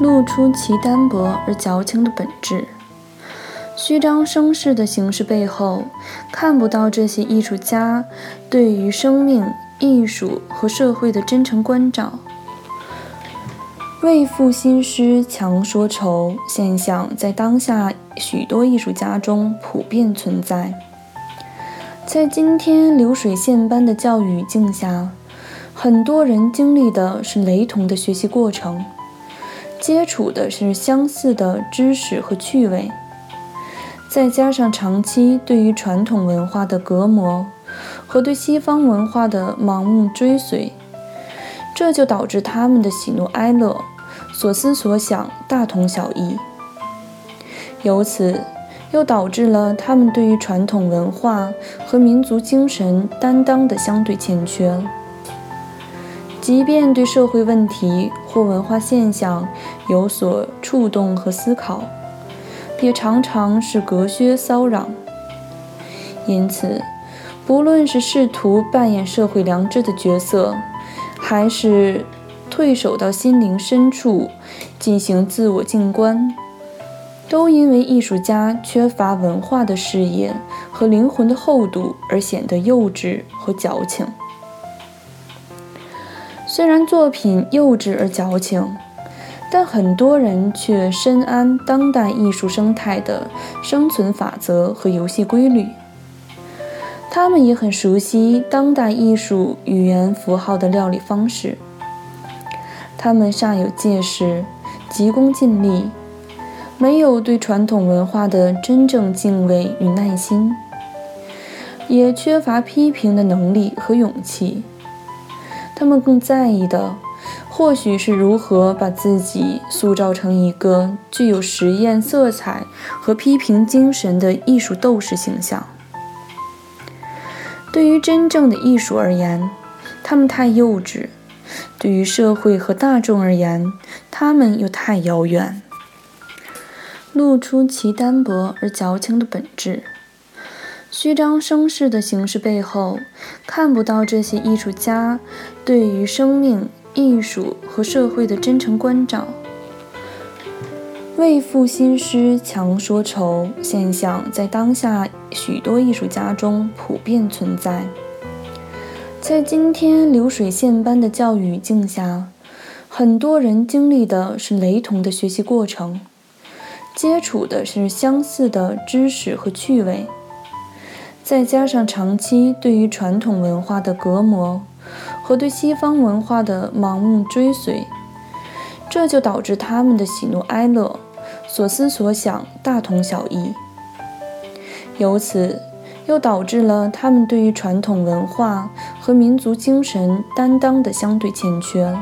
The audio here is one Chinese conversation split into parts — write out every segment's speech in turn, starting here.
露出其单薄而矫情的本质。虚张声势的形式背后，看不到这些艺术家对于生命、艺术和社会的真诚关照。为赋新诗强说愁现象在当下许多艺术家中普遍存在。在今天流水线般的教育语境下，很多人经历的是雷同的学习过程。接触的是相似的知识和趣味，再加上长期对于传统文化的隔膜和对西方文化的盲目追随，这就导致他们的喜怒哀乐、所思所想大同小异。由此，又导致了他们对于传统文化和民族精神担当的相对欠缺。即便对社会问题或文化现象有所触动和思考，也常常是隔靴搔痒。因此，不论是试图扮演社会良知的角色，还是退守到心灵深处进行自我静观，都因为艺术家缺乏文化的视野和灵魂的厚度而显得幼稚和矫情。虽然作品幼稚而矫情，但很多人却深谙当代艺术生态的生存法则和游戏规律。他们也很熟悉当代艺术语言符号的料理方式。他们煞有介事，急功近利，没有对传统文化的真正敬畏与耐心，也缺乏批评的能力和勇气。他们更在意的，或许是如何把自己塑造成一个具有实验色彩和批评精神的艺术斗士形象。对于真正的艺术而言，他们太幼稚；对于社会和大众而言，他们又太遥远。露出其单薄而矫情的本质。虚张声势的形式背后，看不到这些艺术家对于生命、艺术和社会的真诚关照。为赋新诗强说愁现象在当下许多艺术家中普遍存在。在今天流水线般的教育语境下，很多人经历的是雷同的学习过程，接触的是相似的知识和趣味。再加上长期对于传统文化的隔膜和对西方文化的盲目追随，这就导致他们的喜怒哀乐、所思所想大同小异。由此，又导致了他们对于传统文化和民族精神担当的相对欠缺。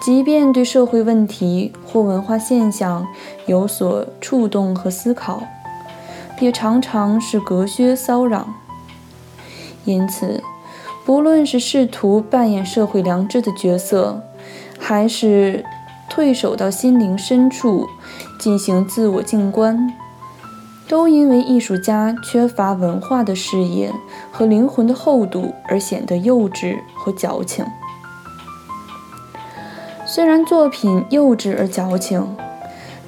即便对社会问题或文化现象有所触动和思考。也常常是隔靴搔痒，因此，不论是试图扮演社会良知的角色，还是退守到心灵深处进行自我静观，都因为艺术家缺乏文化的视野和灵魂的厚度而显得幼稚和矫情。虽然作品幼稚而矫情。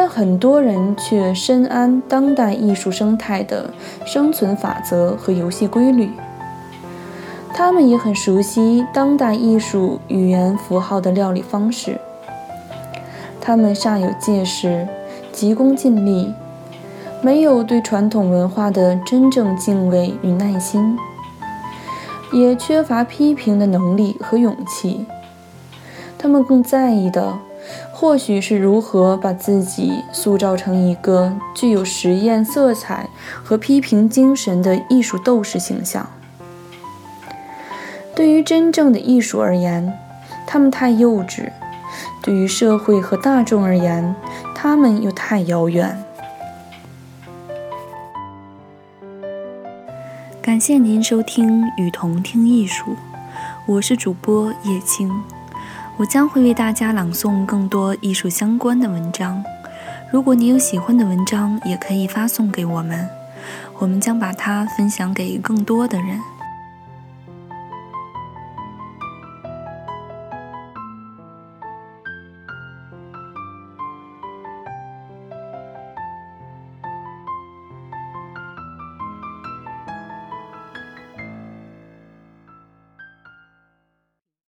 但很多人却深谙当代艺术生态的生存法则和游戏规律。他们也很熟悉当代艺术语言符号的料理方式。他们煞有介事，急功近利，没有对传统文化的真正敬畏与耐心，也缺乏批评的能力和勇气。他们更在意的。或许是如何把自己塑造成一个具有实验色彩和批评精神的艺术斗士形象。对于真正的艺术而言，他们太幼稚；对于社会和大众而言，他们又太遥远。感谢您收听《与同听艺术》，我是主播叶青。我将会为大家朗诵更多艺术相关的文章。如果你有喜欢的文章，也可以发送给我们，我们将把它分享给更多的人。